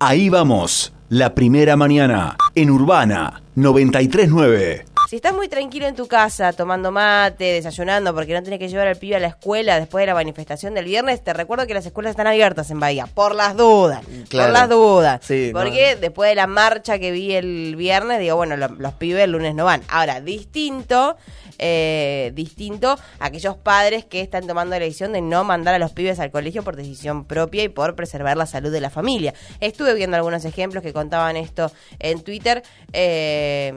Ahí vamos, la primera mañana, en Urbana 939. Si estás muy tranquilo en tu casa, tomando mate, desayunando, porque no tienes que llevar al pibe a la escuela después de la manifestación del viernes, te recuerdo que las escuelas están abiertas en Bahía, por las dudas, Claro. por las dudas. Sí, no. porque después de la marcha que vi el viernes, digo, bueno, lo- los pibes el lunes no van. Ahora, distinto, eh, distinto a aquellos padres que están tomando la decisión de no mandar a los pibes al colegio por decisión propia y por preservar la salud de la familia. Estuve viendo algunos ejemplos que contaban esto en Twitter, eh,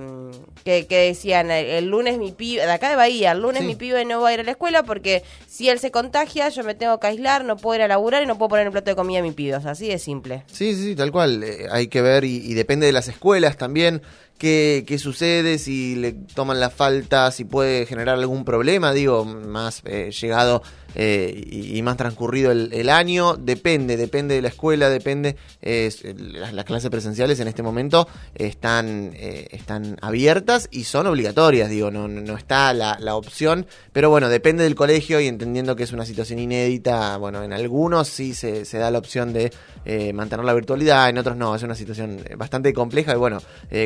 que, que decían, el, el lunes mi pibe, de acá de Bahía, el lunes Sí. mi pibe no va a ir a la escuela porque si él se contagia, yo me tengo que aislar, no puedo ir a laburar y no puedo poner el plato de comida a mi pibe. O sea, así de simple. Sí, sí, sí, tal cual. Eh, hay que ver y, y depende de las escuelas también qué, qué sucede, si le toman la falta, si puede generar algún problema, digo, más eh, llegado eh, y, más transcurrido el, año. Depende, depende de la escuela, depende. las, las clases presenciales en este momento están, eh, están abiertas y son obligatorias, digo, no, no está la, la opción, pero bueno, depende del colegio y entendiendo que es una situación inédita, bueno, en algunos sí se, se da la opción de eh, mantener la virtualidad, en otros no, es una situación bastante compleja y bueno,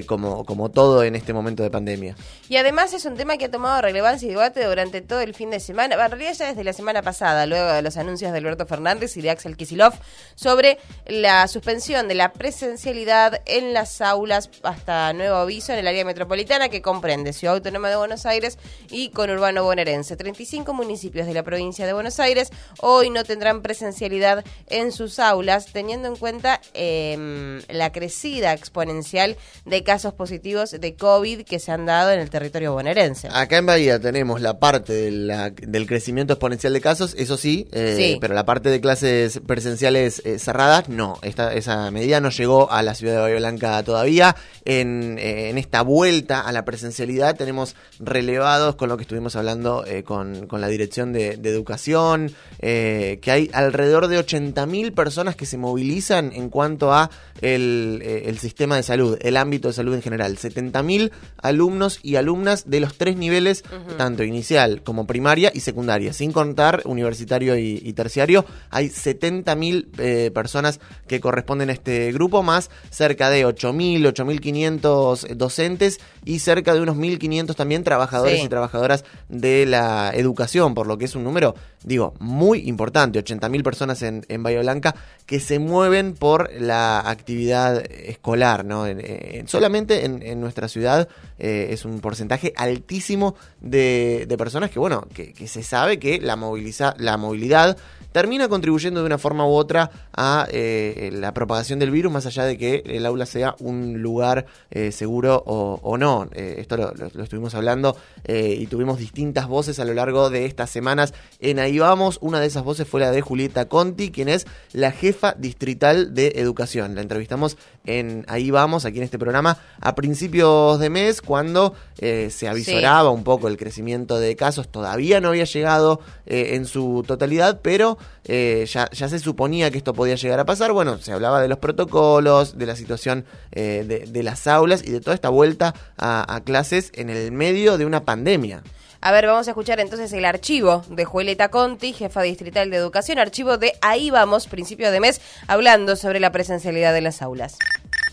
como, como todo en este momento de pandemia. Y además es un tema que ha tomado relevancia y debate durante todo el fin de semana, en realidad ya desde la semana pasada, luego de los anuncios de Alberto Fernández y de Axel Kisilov sobre la suspensión de la presencialidad en las aulas hasta nuevo aviso en el área metropolitana que comprende Ciudad Autónoma de Buenos Aires y conurbano bonaerense. 35 municipios de la provincia de Buenos Aires hoy no tendrán presencialidad en sus aulas, teniendo en cuenta eh, la crecida exponencial de casos positivos de COVID que se han dado en el territorio bonaerense. Acá en Bahía tenemos la parte del crecimiento exponencial de casos, eso sí, eh, Sí. pero la parte de clases presenciales eh, cerradas, no. Esta, esa medida no llegó a la ciudad de Bahía Blanca todavía. En, eh, en esta vuelta a la presencialidad tenemos relevados con lo que estuvimos hablando con, con la Dirección de, de Educación, que hay alrededor de 80.000 personas que se movilizan en cuanto a el, el sistema de salud, el ámbito de salud en general. 70.000 alumnos y alumnas de los tres niveles, tanto inicial como primaria y secundaria, sin contar universitario y, y terciario. Hay 70.000 eh, personas que corresponden a este grupo, más cerca de 8.000, 8.500 docentes y cerca de unos 1.500 también trabajadores Sí. y trabajadoras de la educación, por lo que es un número, digo, muy importante, 80.000 personas en, en Bahía Blanca que se mueven por la actividad escolar, ¿no? En- en- solamente en, nuestra ciudad eh, es un porcentaje altísimo de, de personas que, bueno, que, que se sabe que la, moviliza, la movilidad termina contribuyendo de una forma u otra a eh, la propagación del virus, más allá de que el aula sea un lugar eh, seguro o, o no. Eh, esto lo, lo- lo estuvimos hablando eh, y tuvimos distintas voces a lo largo de estas semanas en Ahí Vamos. Una de esas voces fue la de Julieta Conti, quien es la jefa distrital de educación. La entrevistamos en Ahí Vamos, aquí en este programa, a principios de mes, cuando eh, se avisoraba un poco el crecimiento de casos. Todavía no había llegado eh, en su totalidad, pero eh, ya, ya se suponía que esto podía llegar a pasar. Bueno, se hablaba de los protocolos, de la situación eh, de, de las aulas y de toda esta vuelta a, a clases en el medio de una pandemia. A ver, vamos a escuchar entonces el archivo de Julieta Conti, jefa distrital de educación, archivo de Ahí vamos, principio de mes, hablando sobre la presencialidad de las aulas.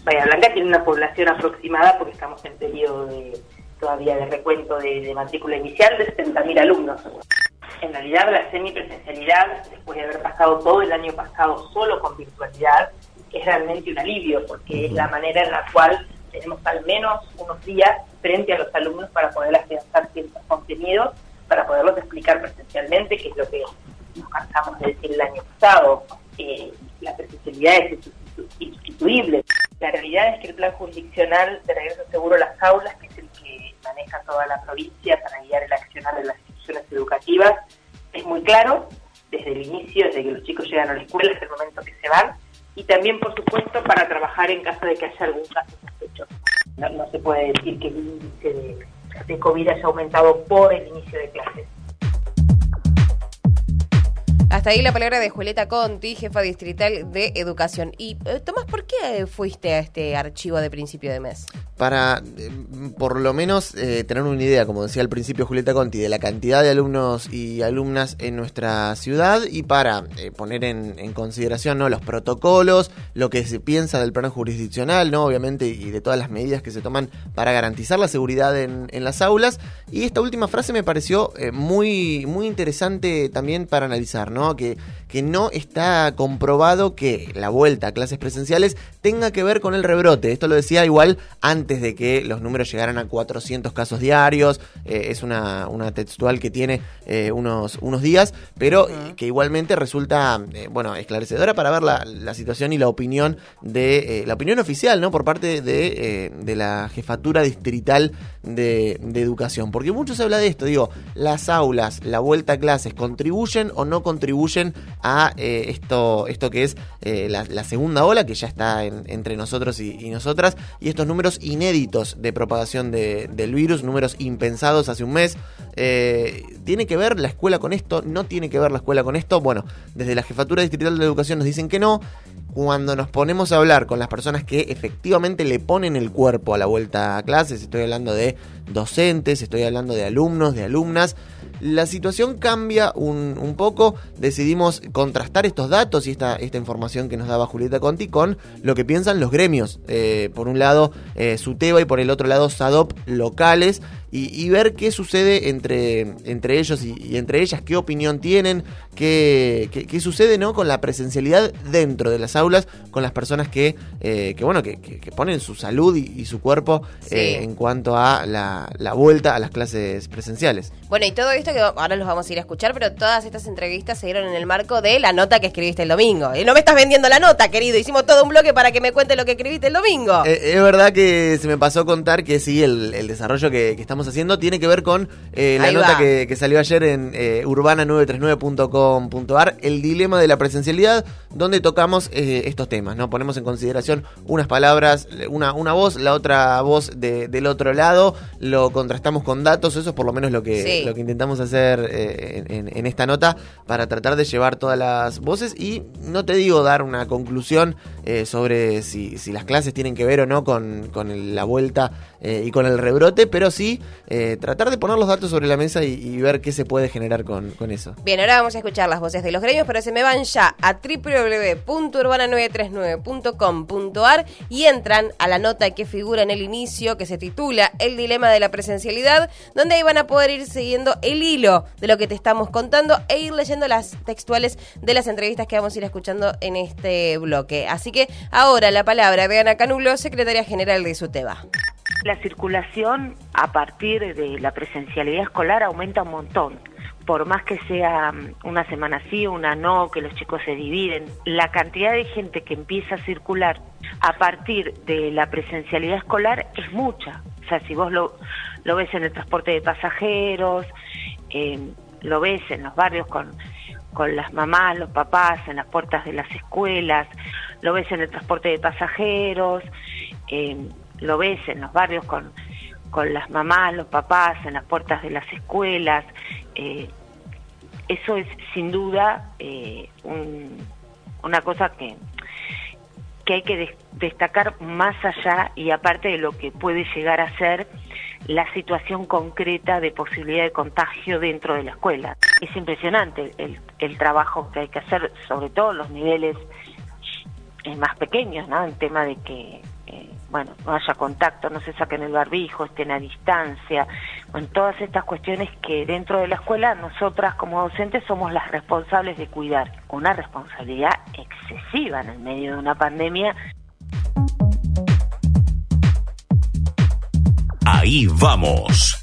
Bahía Blanca tiene una población aproximada, porque estamos en periodo de, todavía de recuento de, de matrícula inicial, de 70.000 alumnos. En realidad, la semipresencialidad, después de haber pasado todo el año pasado solo con virtualidad, es realmente un alivio, porque es la manera en la cual tenemos al menos unos días frente a los alumnos para poder afianzar ciertos contenidos, para poderlos explicar presencialmente, que es lo que nos cansamos de decir el año pasado. Eh, la presencialidad es insustitu- insustituible. La realidad es que el plan jurisdiccional de regreso seguro a las aulas, que es el que maneja toda la provincia para guiar el accionar de las claro desde el inicio, desde que los chicos llegan a la escuela hasta el momento que se van, y también, por supuesto, para trabajar en caso de que haya algún caso sospechoso. No, se puede decir que el índice de, de COVID haya aumentado por el inicio de clases. Hasta ahí la palabra de Julieta Conti, jefa distrital de educación. Y eh, Tomás, ¿por qué fuiste a este archivo de principio de mes? Para, eh, por lo menos, eh, tener una idea, como decía al principio Julieta Conti, de la cantidad de alumnos y alumnas en nuestra ciudad y para poner en, consideración ¿no? los protocolos, lo que se piensa del plan jurisdiccional, ¿no? obviamente, y de todas las medidas que se toman para garantizar la seguridad en, en las aulas. Y esta última frase me pareció muy, muy interesante también para analizar, ¿no? Que, que no está comprobado que la vuelta a clases presenciales tenga que ver con el rebrote. Esto lo decía igual antes de que los números llegaran a 400 casos diarios. Eh, es una, una, textual que tiene eh, unos, unos días, pero que igualmente resulta, eh, bueno, esclarecedora para ver la, la, situación y la opinión de la opinión oficial, ¿no? Por parte de, de la jefatura distrital de, de educación. Porque mucho se habla de esto, digo, las aulas, la vuelta a clases, ¿contribuyen o no contribuyen? a eh, esto, esto que es eh, la, segunda ola que ya está entre nosotros y, nosotras y estos números inéditos de propagación del virus, números impensados hace un mes. Eh, ¿Tiene que ver la escuela con esto? ¿No tiene que ver la escuela con esto? Bueno, desde la Jefatura Distrital de Educación nos dicen que no cuando nos ponemos a hablar con las personas que efectivamente le ponen el cuerpo a la vuelta a clases, estoy hablando de docentes, estoy hablando de alumnos, de alumnas, la situación cambia un, poco. Decidimos contrastar estos datos y esta, información que nos daba Julieta Conti con lo que piensan los gremios. Eh, por un lado, eh, Suteba y por el otro lado, SADOP locales y, ver qué sucede entre, entre ellos y, entre ellas, qué opinión tienen, qué, qué, sucede ¿no? con la presencialidad dentro de las aulas, con las personas que, eh, que bueno, que, ponen su salud y, su cuerpo eh, en cuanto a la, la, vuelta a las clases presenciales. Bueno, y todo esto que ahora los vamos a ir a escuchar, pero todas estas entrevistas se dieron en el marco de la nota que escribiste el domingo. Y no me estás vendiendo la nota, querido. Hicimos todo un bloque para que me cuente lo que escribiste el domingo. Eh, es verdad que se me pasó contar que sí, el, el desarrollo que, que estamos haciendo tiene que ver con eh, la nota que, salió ayer en eh, urbana939.com.ar, el dilema de la presencialidad, donde tocamos eh, estos temas, ¿no? Ponemos en consideración unas palabras, una, una voz, la otra voz del otro lado, lo contrastamos con datos, eso es por lo menos lo que, lo que intentamos hacer en, esta nota para tratar de llevar todas las voces y no te digo dar una conclusión sobre si, si, las clases tienen que ver o no con, con la vuelta y con el rebrote, pero sí eh, tratar de poner los datos sobre la mesa y, ver qué se puede generar con, eso. Bien, ahora vamos a escuchar las voces de los gremios, pero se me van ya a www.urbana939.com.ar y entran a la nota que figura en el inicio, que se titula El dilema de la presencialidad, donde ahí van a poder ir siguiendo el hilo de lo que te estamos contando e ir leyendo las textuales de las entrevistas que vamos a ir escuchando en este bloque. Así que ahora la palabra de Ana Canulo, secretaria general de SUTEBA. La circulación a partir de la presencialidad escolar aumenta un montón. Por más que sea mm, una semana sí, una no, que los chicos se dividen, la cantidad de gente que empieza a circular a partir de la presencialidad escolar es mucha. O sea, si vos lo, ves en el transporte de pasajeros, eh, lo ves en los barrios con, con las mamás, los papás, en las puertas de las escuelas, lo ves en el transporte de pasajeros, eh, lo ves en los barrios con, con las mamás, los papás, en las puertas de las escuelas. Eh, eso es sin duda eh, una cosa que, que hay que destacar más allá y aparte de lo que puede llegar a ser la situación concreta de posibilidad de contagio dentro de la escuela. Es impresionante el, el trabajo que hay que hacer, sobre todo los niveles eh, más pequeños, ¿no? En tema de que bueno, no haya contacto, no se saquen el barbijo, estén a distancia, en todas estas cuestiones que dentro de la escuela nosotras como docentes somos las responsables de cuidar, una responsabilidad excesiva en el medio de una pandemia. Ahí vamos.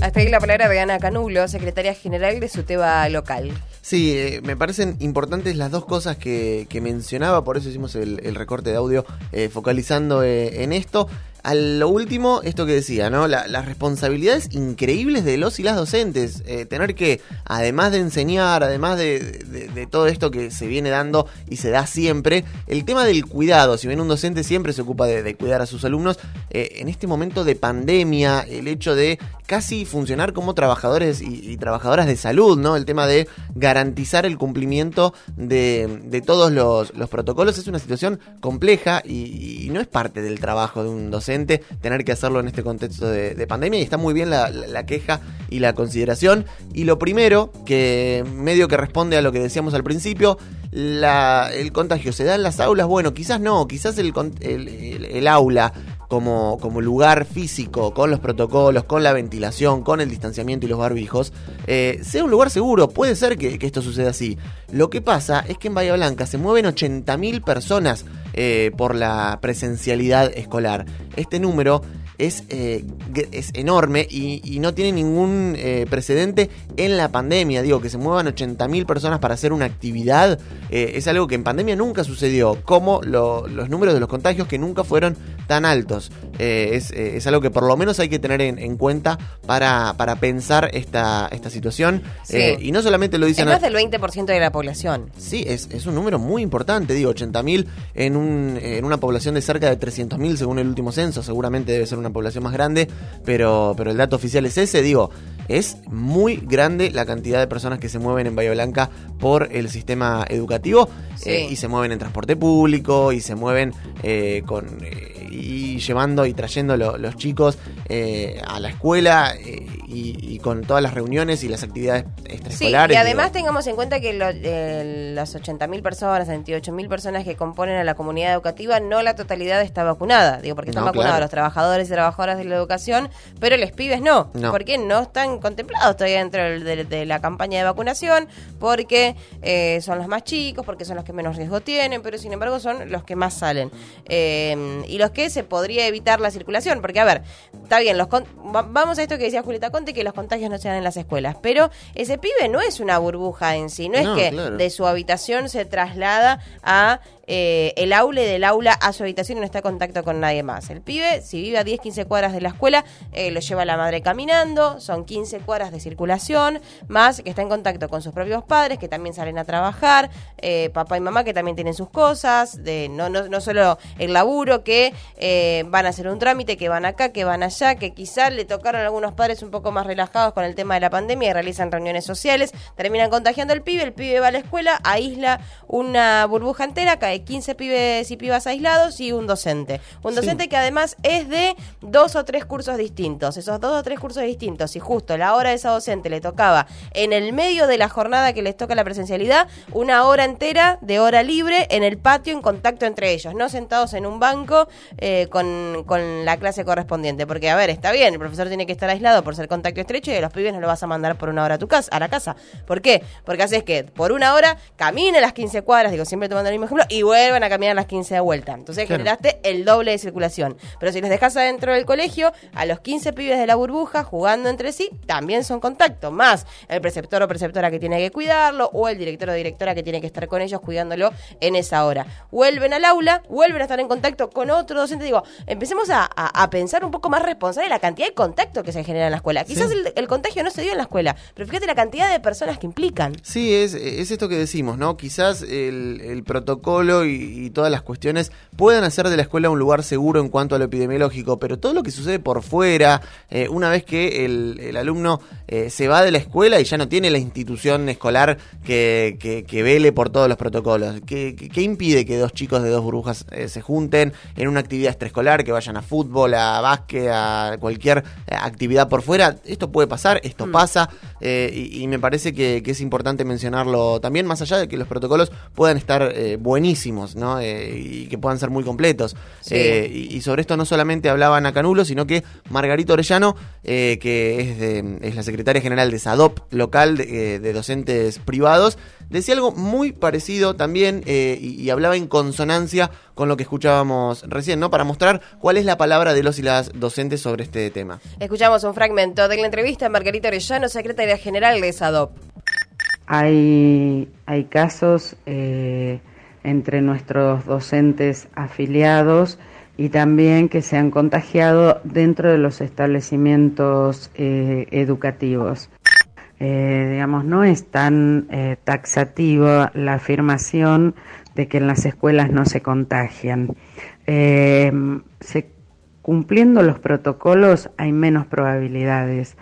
Hasta ahí la palabra de Ana Canulo, secretaria general de SUTEBA local. Sí, eh, me parecen importantes las dos cosas que, mencionaba, por eso hicimos el, recorte de audio eh, focalizando eh, en esto. A lo último, esto que decía, ¿no? las responsabilidades increíbles de los y las docentes. tener que, además de enseñar, además de, todo esto que se viene dando y se da siempre, el tema del cuidado. Si bien un docente siempre se ocupa de, cuidar a sus alumnos, en este momento de pandemia, el hecho de casi funcionar como trabajadores y, trabajadoras de salud, ¿no? El tema de garantizar el cumplimiento de, todos los, protocolos es una situación compleja y, no es parte del trabajo de un docente tener que hacerlo en este contexto de, pandemia y está muy bien la, queja y la consideración. Y lo primero, que medio que responde a lo que decíamos al principio, el contagio se da en las aulas, bueno, quizás no, quizás el, el aula como, como lugar físico, con los protocolos, con la ventilación, con el distanciamiento y los barbijos, eh, sea un lugar seguro. Puede ser que, esto suceda así. Lo que pasa es que en Bahía Blanca se mueven 80.000 personas eh, por la presencialidad escolar. Este número es, eh, es enorme y, no tiene ningún eh, precedente en la pandemia. Digo, que se muevan 80.000 personas para hacer una actividad eh, es algo que en pandemia nunca sucedió, como los números de los contagios que nunca fueron tan altos. Es, algo que por lo menos hay que tener en, cuenta para, para, pensar esta, esta situación. y no solamente lo dicen... Es más del 20% de la población. Sí, es, es un número muy importante, digo, 80.000 en, un, en una población de cerca de 300.000 según el último censo, seguramente debe ser una población más grande, pero, pero el dato oficial es ese, digo, es muy grande la cantidad de personas que se mueven en Bahía Blanca por el sistema educativo eh, y se mueven en transporte público y se mueven eh, con eh, y llevando y trayendo los chicos a la escuela y, con todas las reuniones y las actividades extraescolares. y además tengamos en cuenta que las 80.000 personas, 28.000 personas que componen a la comunidad educativa, no la totalidad está vacunada. Digo, porque están vacunados los trabajadores y trabajadoras de la educación, pero los pibes no, no. porque no están contemplados todavía dentro de, la campaña de vacunación, porque eh, son los más chicos, porque son los que menos riesgo tienen, pero sin embargo son los que más salen. Eh, y los que se podría evitar la circulación, porque a ver, está bien, los vamos a esto que decía Julieta Conte, que los contagios no se dan en las escuelas, pero ese pibe no es una burbuja en sí, no, es que de su habitación se traslada a eh, el aula del aula a su habitación y no está en contacto con nadie más. El pibe, si vive a 10, 15 cuadras de la escuela, eh, lo lleva la madre caminando, son 15 cuadras de circulación, más que está en contacto con sus propios padres, que también salen a trabajar, eh, papá y mamá que también tienen sus cosas, de no, no, no solo el laburo, que van a hacer un trámite, que van acá, que van allá, que quizás le tocaron a algunos padres un poco más relajados con el tema de la pandemia y realizan reuniones sociales, terminan contagiando al pibe, el pibe va a la escuela, aísla una burbuja entera, cae 15 pibes y pibas aislados y un docente. Un docente que además es de dos o tres cursos distintos. Esos dos o tres cursos distintos, y justo la hora de esa docente le tocaba en el medio de la jornada que les toca la presencialidad, una hora entera de hora libre en el patio en contacto entre ellos, no sentados en un banco eh, con, con la clase correspondiente. Porque, a ver, está bien, el profesor tiene que estar aislado por ser contacto estrecho y a los pibes no lo vas a mandar por una hora a tu casa, a la casa. ¿Por qué? Porque haces que por una hora camine las 15 cuadras, digo, siempre tomando el mismo ejemplo, y vuelvan a caminar las 15 de vuelta. Entonces generaste el doble de circulación. Pero si les dejas adentro del colegio, a los 15 pibes de la burbuja jugando entre sí, también son contacto. Más el preceptor o preceptora que tiene que cuidarlo, o el director o directora que tiene que estar con ellos cuidándolo en esa hora. Vuelven al aula, vuelven a estar en contacto con otro docente. Digo, empecemos a, pensar un poco más responsable la cantidad de contacto que se genera en la escuela. Quizás el, contagio no se dio en la escuela, pero fíjate la cantidad de personas que implican. Sí, es, es esto que decimos, ¿no? Quizás el, el protocolo y, todas las cuestiones puedan hacer de la escuela un lugar seguro en cuanto a lo epidemiológico, pero todo lo que sucede por fuera, eh, una vez que el, alumno eh, se va de la escuela y ya no tiene la institución escolar que, que, vele por todos los protocolos, ¿qué, impide que dos chicos de dos burbujas eh, se junten en una actividad extraescolar, que vayan a fútbol, a básquet, a cualquier actividad por fuera? Esto puede pasar, esto mm. pasa, y, me parece que, que, es importante mencionarlo también, más allá de que los protocolos puedan estar buenísimos, ¿no? Eh, y que puedan ser muy completos. Eh, y, sobre esto no solamente hablaba Ana Canulo, sino que Margarito Orellano, eh, que es, de, es, la secretaria general de SADOP local de, docentes privados, decía algo muy parecido también y, hablaba en consonancia con lo que escuchábamos recién, ¿no? Para mostrar cuál es la palabra de los y las docentes sobre este tema. Escuchamos un fragmento de la entrevista a Margarito Orellano, secretaria general de SADOP. Hay, hay casos entre nuestros docentes afiliados y también que se han contagiado dentro de los establecimientos eh, educativos. Eh, digamos, no es tan eh, taxativa la afirmación de que en las escuelas no se contagian. cumpliendo los protocolos hay menos probabilidades,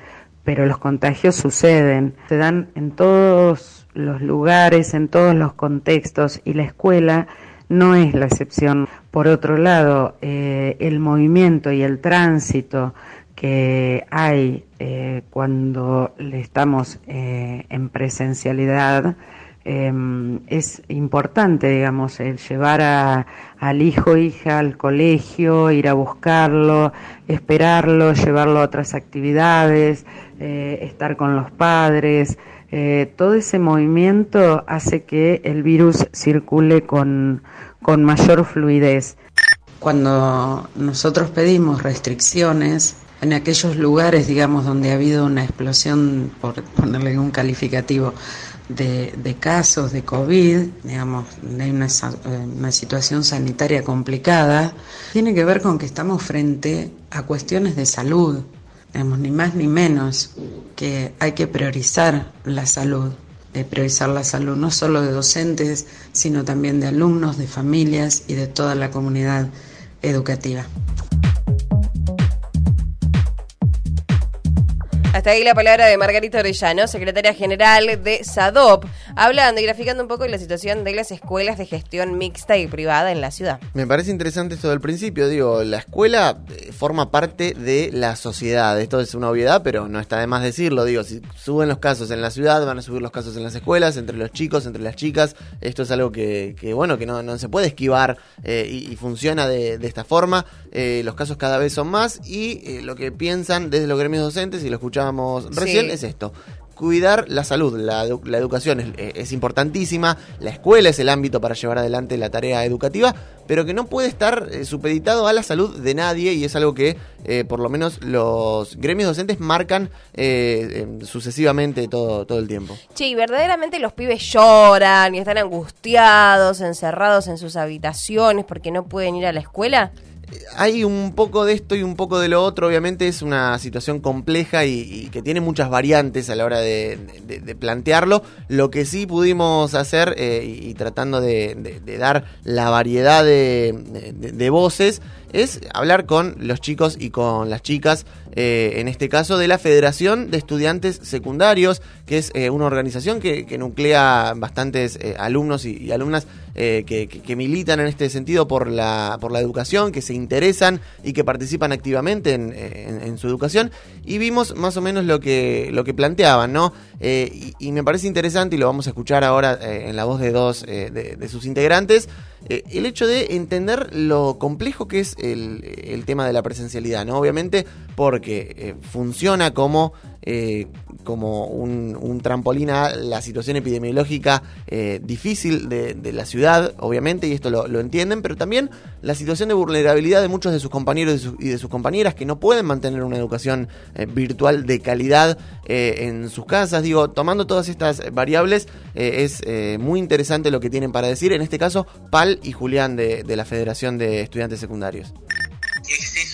pero los contagios suceden, se dan en todos los lugares, en todos los contextos y la escuela no es la excepción. Por otro lado, eh, el movimiento y el tránsito que hay eh, cuando estamos eh, en presencialidad em, es importante, digamos, el llevar a, al hijo o hija al colegio, ir a buscarlo, esperarlo, llevarlo a otras actividades, estar con los padres. todo ese movimiento hace que el virus circule con, con mayor fluidez. Cuando nosotros pedimos restricciones, en aquellos lugares, digamos, donde ha habido una explosión, por ponerle un calificativo, de, casos de COVID, digamos, hay una, una, situación sanitaria complicada, tiene que ver con que estamos frente a cuestiones de salud, digamos, ni más ni menos, que hay que priorizar la salud priorizar la salud no solo de docentes, sino también de alumnos, de familias y de toda la comunidad educativa. Hasta ahí la palabra de Margarita Orellano, secretaria general de SADOP, hablando y graficando un poco la situación de las escuelas de gestión mixta y privada en la ciudad. Me parece interesante esto del principio, digo, la escuela eh, forma parte de la sociedad, esto es una obviedad, pero no está de más decirlo, digo, si suben los casos en la ciudad, van a subir los casos en las escuelas, entre los chicos, entre las chicas, esto es algo que, bueno, que no, se puede esquivar eh, y, funciona de, esta forma, eh, los casos cada vez son más y lo que piensan desde los gremios docentes, y lo recién, es esto. Cuidar la salud, la, educación es, importantísima, la escuela es el ámbito para llevar adelante la tarea educativa, pero que no puede estar eh, supeditado a la salud de nadie y es algo que eh, por lo menos los gremios docentes marcan eh, sucesivamente todo, todo el tiempo. Sí, verdaderamente los pibes lloran y están angustiados, encerrados en sus habitaciones porque no pueden ir a la escuela hay un poco de esto y un poco de lo otro. Obviamente es una situación compleja y, que tiene muchas variantes a la hora de, plantearlo. Lo que sí pudimos hacer eh, y, tratando de, dar la variedad de, voces es hablar con los chicos y con las chicas, eh, en este caso de la Federación de Estudiantes Secundarios, que es eh, una organización que, nuclea bastantes alumnos y alumnas eh, que, militan en este sentido por la, por la educación, que se interesan y que participan activamente en, su educación. Y vimos más o menos lo que, lo que planteaban, ¿no? Eh, y, me parece interesante, y lo vamos a escuchar ahora eh, en la voz de dos de, sus integrantes, el hecho de entender lo complejo que es el, tema de la presencialidad, ¿no? Obviamente porque funciona como eh, como un, trampolín a la situación epidemiológica eh, difícil de, la ciudad, obviamente, y esto lo, entienden, pero también la situación de vulnerabilidad de muchos de sus compañeros y de sus, compañeras que no pueden mantener una educación eh, virtual de calidad en sus casas. Digo, tomando todas estas variables, es muy interesante lo que tienen para decir, en este caso, Pal y Julián de la Federación de Estudiantes Secundarios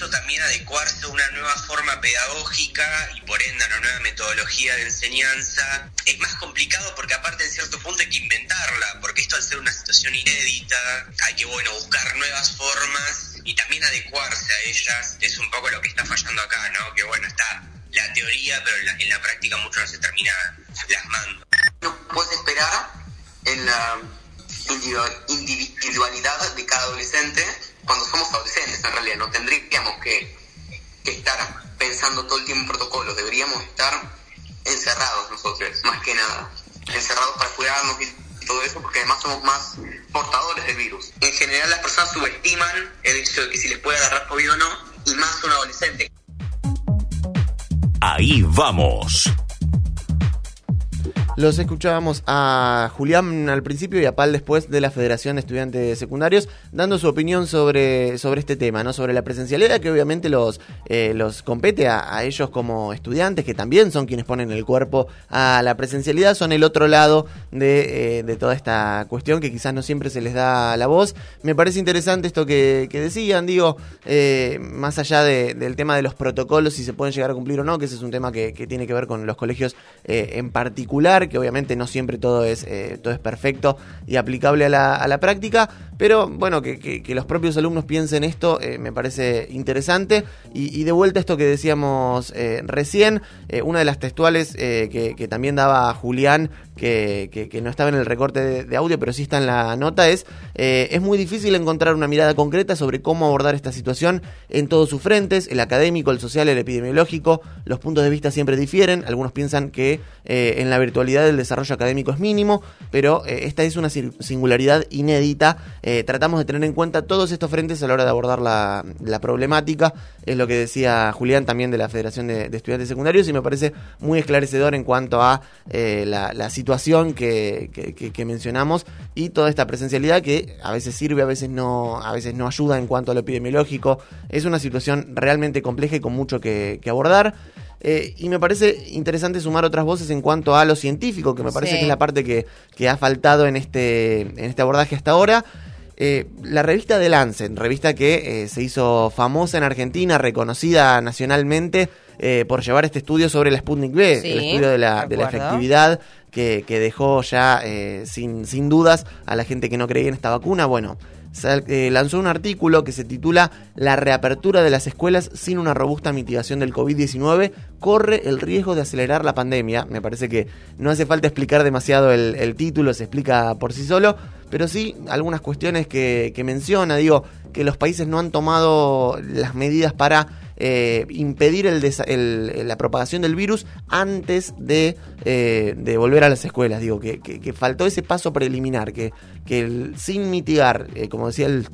también adecuarse a una nueva forma pedagógica y por ende a una nueva metodología de enseñanza. Es más complicado porque aparte en cierto punto hay que inventarla, porque esto al ser una situación inédita, hay que bueno buscar nuevas formas y también adecuarse a ellas, es un poco lo que está fallando acá, ¿no? Que bueno, está la teoría, pero en la, práctica mucho no se termina plasmando. Puedes esperar en la individualidad de cada adolescente cuando somos adolescentes en realidad, no tendríamos que, estar pensando todo el tiempo en protocolos, deberíamos estar encerrados nosotros, más que nada, encerrados para cuidarnos y todo eso, porque además somos más portadores del virus. En general las personas subestiman el hecho de que si les puede agarrar COVID o no, y más un adolescente. Ahí vamos. Los escuchábamos a Julián al principio y a Pal después de la Federación de Estudiantes Secundarios dando su opinión sobre, sobre este tema, ¿no? sobre la presencialidad que obviamente los, eh, los compete a, ellos como estudiantes, que también son quienes ponen el cuerpo a la presencialidad, son el otro lado de, eh, toda esta cuestión que quizás no siempre se les da la voz. Me parece interesante esto que, decían, digo, eh, más allá del tema de los protocolos, si se pueden llegar a cumplir o no, que ese es un tema que, que tiene que ver con los colegios en particular que obviamente no siempre todo es, eh, todo es perfecto y aplicable a la, a la práctica, Pero bueno, que, los propios alumnos piensen esto eh, me parece interesante. Y, de vuelta a esto que decíamos eh, recién, eh, una de las textuales que, también daba Julián, que, no estaba en el recorte de, de audio, pero sí está en la nota, es, es muy difícil encontrar una mirada concreta sobre cómo abordar esta situación en todos sus frentes, el académico, el social, el epidemiológico. Los puntos de vista siempre difieren. Algunos piensan que en la virtualidad el desarrollo académico es mínimo, pero esta es una singularidad inédita. Eh, tratamos de tener en cuenta todos estos frentes a la hora de abordar la, la problemática. Es lo que decía Julián también de la Federación de, de Estudiantes Secundarios y me parece muy esclarecedor en cuanto a eh, la, la situación que, que- que- que mencionamos y toda esta presencialidad que a veces sirve, a veces no, a veces no ayuda en cuanto a lo epidemiológico. Es una situación realmente compleja y con mucho que, abordar. Eh, y me parece interesante sumar otras voces en cuanto a lo científico, que me parece Sí. que es la parte que, que ha faltado en este, en este abordaje hasta ahora. Eh, la revista The Lancet, revista que eh, se hizo famosa en Argentina, reconocida nacionalmente eh, por llevar este estudio sobre la Sputnik B, Sí, el estudio de la, de la efectividad que, que dejó ya eh, sin, sin dudas a la gente que no creía en esta vacuna. Bueno, lanzó un artículo que se titula La reapertura de las escuelas sin una robusta mitigación del COVID-19 corre el riesgo de acelerar la pandemia. Me parece que no hace falta explicar demasiado el, título, se explica por sí solo, pero sí algunas cuestiones que menciona, digo, que los países no han tomado las medidas para eh, impedir el el- la propagación del virus antes de, eh, de volver a las escuelas. Digo, que, que- que faltó ese paso preliminar, que, sin mitigar, eh, como decía el,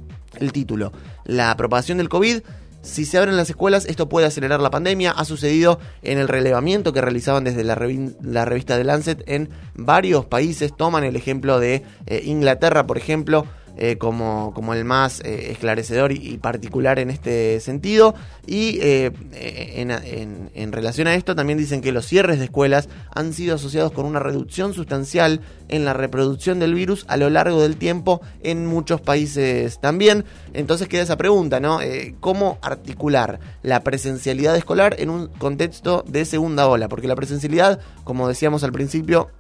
título, la propagación del COVID, si se abren las escuelas, esto puede acelerar la pandemia. Ha sucedido en el relevamiento que realizaban desde la, revi- la revista The Lancet en varios países. Toman el ejemplo de eh, Inglaterra, por ejemplo, eh, como, como el más eh, esclarecedor y, particular en este sentido. Y eh, en, relación a esto también dicen que los cierres de escuelas han sido asociados con una reducción sustancial en la reproducción del virus a lo largo del tiempo en muchos países también. Entonces queda esa pregunta, ¿no? ¿Cómo articular la presencialidad escolar en un contexto de segunda ola? Porque la presencialidad, como decíamos al principio,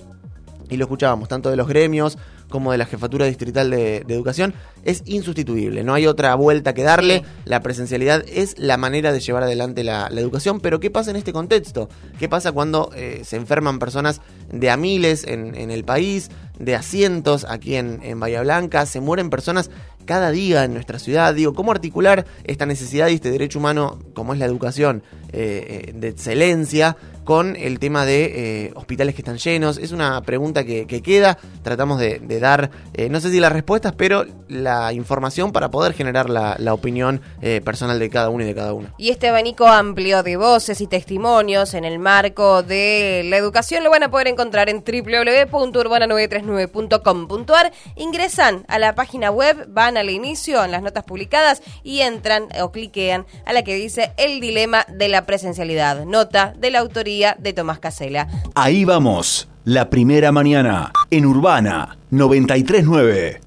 y lo escuchábamos tanto de los gremios como de la jefatura distrital de, de educación, es insustituible. No hay otra vuelta que darle. Sí. La presencialidad es la manera de llevar adelante la, la educación. Pero ¿qué pasa en este contexto? ¿Qué pasa cuando eh, se enferman personas de a miles en, en el país, de a cientos aquí en, en Bahía Blanca? Se mueren personas cada día en nuestra ciudad. Digo, ¿cómo articular esta necesidad y este derecho humano, como es la educación eh, eh, de excelencia, con el tema de eh, hospitales que están llenos? Es una pregunta que, que queda. Tratamos de, dar, eh, no sé si las respuestas, pero la información para poder generar la, la opinión eh, personal de cada uno y de cada una. Y este abanico amplio de voces y testimonios en el marco de la educación lo van a poder encontrar en www.urbana939.com.ar. Ingresan a la página web, van al inicio, en las notas publicadas y entran o cliquean a la que dice El dilema de la presencialidad. Nota de la autoría de Tomás Casela. Ahí vamos, la primera mañana en Urbana 939.